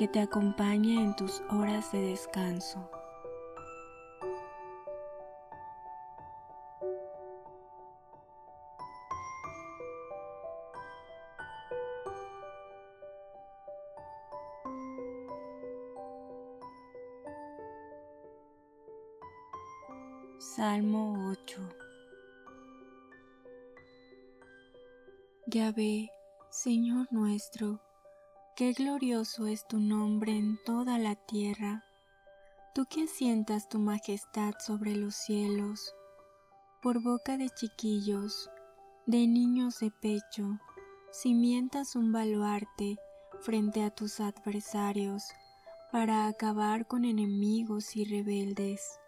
que te acompañe en tus horas de descanso. Salmo 8 Ya ve, Señor nuestro, Qué glorioso es tu nombre en toda la tierra, tú que asientas tu majestad sobre los cielos, por boca de chiquillos, de niños de pecho, cimientas un baluarte frente a tus adversarios para acabar con enemigos y rebeldes.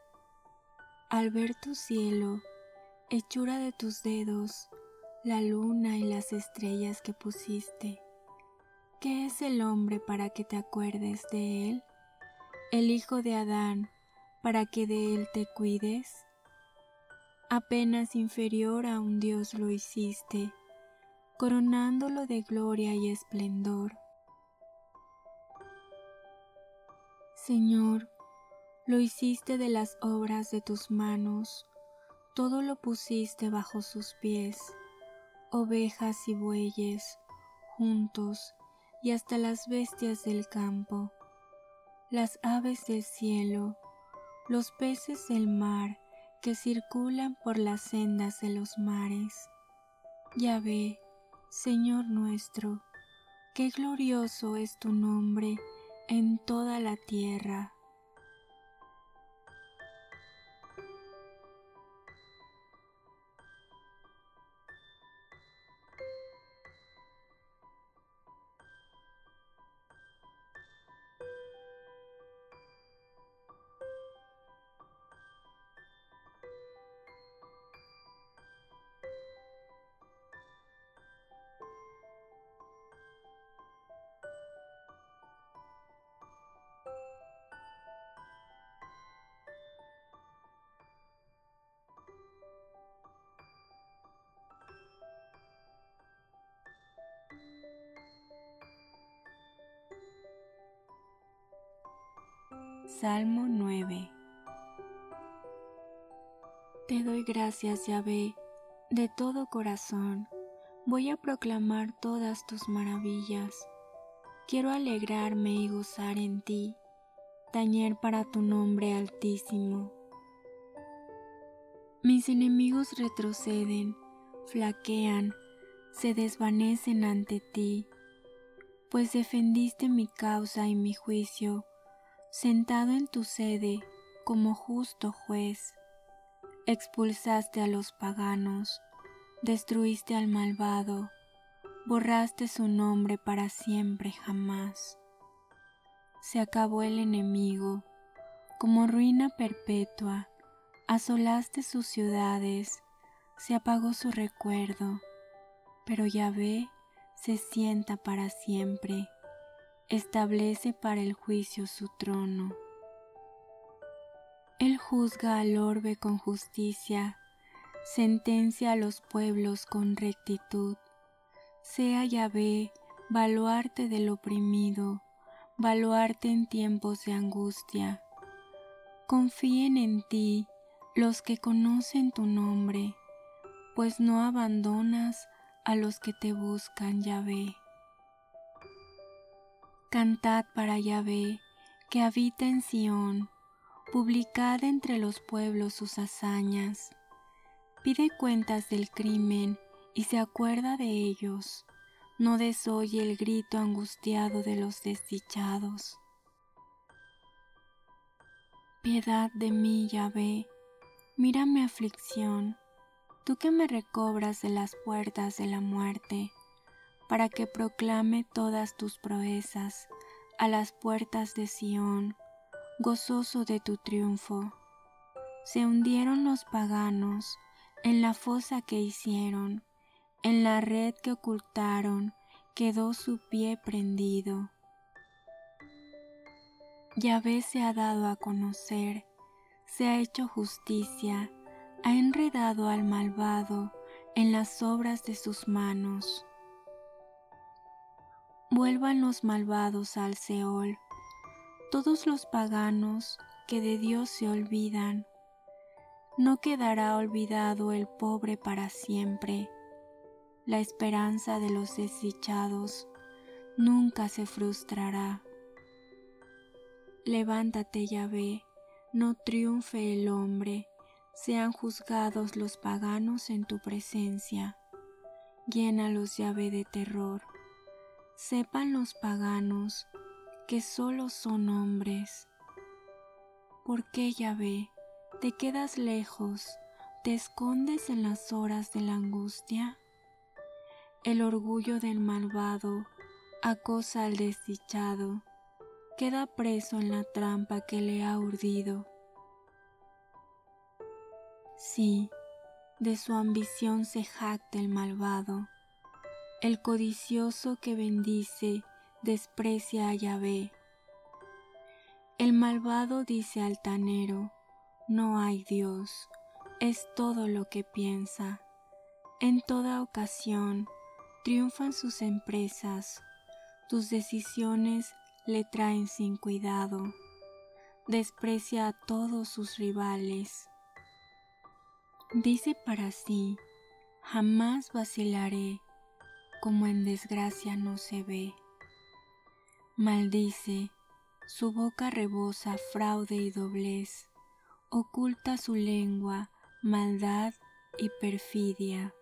Al ver tu cielo, hechura de tus dedos, la luna y las estrellas que pusiste, ¿Qué es el hombre para que te acuerdes de él? ¿El hijo de Adán para que de él te cuides? Apenas inferior a un Dios lo hiciste, coronándolo de gloria y esplendor. Señor, lo hiciste de las obras de tus manos, todo lo pusiste bajo sus pies, ovejas y bueyes, juntos, y hasta las bestias del campo, las aves del cielo, los peces del mar que circulan por las sendas de los mares. Ya ve, Señor nuestro, qué glorioso es tu nombre en toda la tierra. Salmo 9 Te doy gracias, Yahvé, de todo corazón. Voy a proclamar todas tus maravillas. Quiero alegrarme y gozar en ti, tañer para tu nombre altísimo. Mis enemigos retroceden, flaquean, se desvanecen ante ti, pues defendiste mi causa y mi juicio sentado en tu sede como justo juez, expulsaste a los paganos, destruiste al malvado, borraste su nombre para siempre jamás. Se acabó el enemigo, como ruina perpetua, asolaste sus ciudades, se apagó su recuerdo, pero Yahvé se sienta para siempre establece para el juicio su trono. Él juzga al orbe con justicia, sentencia a los pueblos con rectitud. Sea Yahvé, baluarte del oprimido, baluarte en tiempos de angustia. Confíen en ti los que conocen tu nombre, pues no abandonas a los que te buscan, Yahvé. Cantad para Yahvé, que habita en Sión, publicad entre los pueblos sus hazañas. Pide cuentas del crimen y se acuerda de ellos. No desoye el grito angustiado de los desdichados. Piedad de mí, Yahvé, mira mi aflicción, tú que me recobras de las puertas de la muerte para que proclame todas tus proezas a las puertas de Sión, gozoso de tu triunfo. Se hundieron los paganos en la fosa que hicieron, en la red que ocultaron, quedó su pie prendido. Yahvé se ha dado a conocer, se ha hecho justicia, ha enredado al malvado en las obras de sus manos vuelvan los malvados al Seol, todos los paganos que de Dios se olvidan. No quedará olvidado el pobre para siempre. La esperanza de los desdichados nunca se frustrará. Levántate, Yahvé, no triunfe el hombre, sean juzgados los paganos en tu presencia. Llénalos, Yahvé, de terror sepan los paganos que solo son hombres. ¿Por qué, Yahvé, te quedas lejos, te escondes en las horas de la angustia? El orgullo del malvado acosa al desdichado, queda preso en la trampa que le ha urdido. Sí, de su ambición se jacta el malvado, el codicioso que bendice desprecia a Yahvé. El malvado dice altanero, no hay Dios, es todo lo que piensa. En toda ocasión triunfan sus empresas, tus decisiones le traen sin cuidado, desprecia a todos sus rivales. Dice para sí, jamás vacilaré como en desgracia no se ve. Maldice, su boca rebosa fraude y doblez, oculta su lengua maldad y perfidia.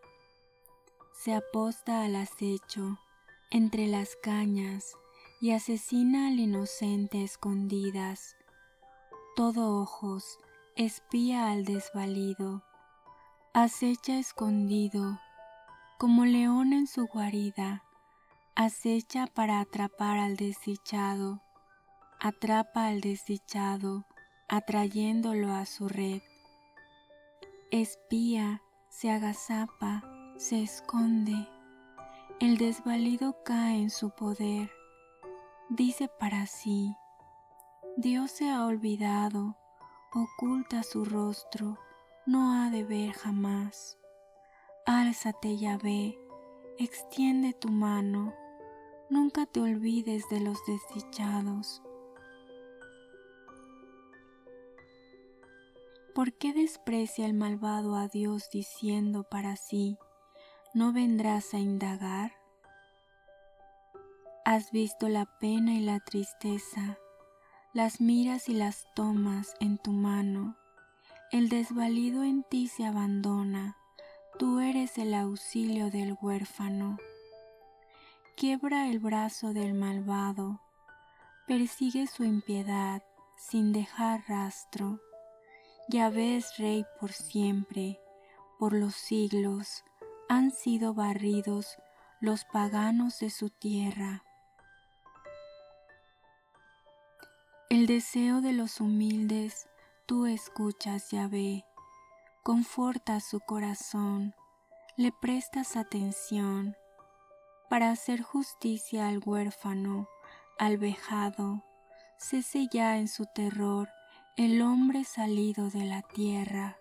Se aposta al acecho entre las cañas y asesina al inocente escondidas. Todo ojos, espía al desvalido, acecha escondido como león en su guarida, acecha para atrapar al desdichado, atrapa al desdichado, atrayéndolo a su red. Espía, se agazapa, se esconde, el desvalido cae en su poder. Dice para sí, Dios se ha olvidado, oculta su rostro, no ha de ver jamás. Álzate, Yahvé, extiende tu mano, nunca te olvides de los desdichados. ¿Por qué desprecia el malvado a Dios diciendo para sí, no vendrás a indagar? Has visto la pena y la tristeza, las miras y las tomas en tu mano, el desvalido en ti se abandona tú eres el auxilio del huérfano. Quiebra el brazo del malvado, persigue su impiedad sin dejar rastro. Ya ves, Rey, por siempre, por los siglos, han sido barridos los paganos de su tierra. El deseo de los humildes tú escuchas, Yahvé, conforta su corazón, le prestas atención para hacer justicia al huérfano, al vejado, cese ya en su terror el hombre salido de la tierra.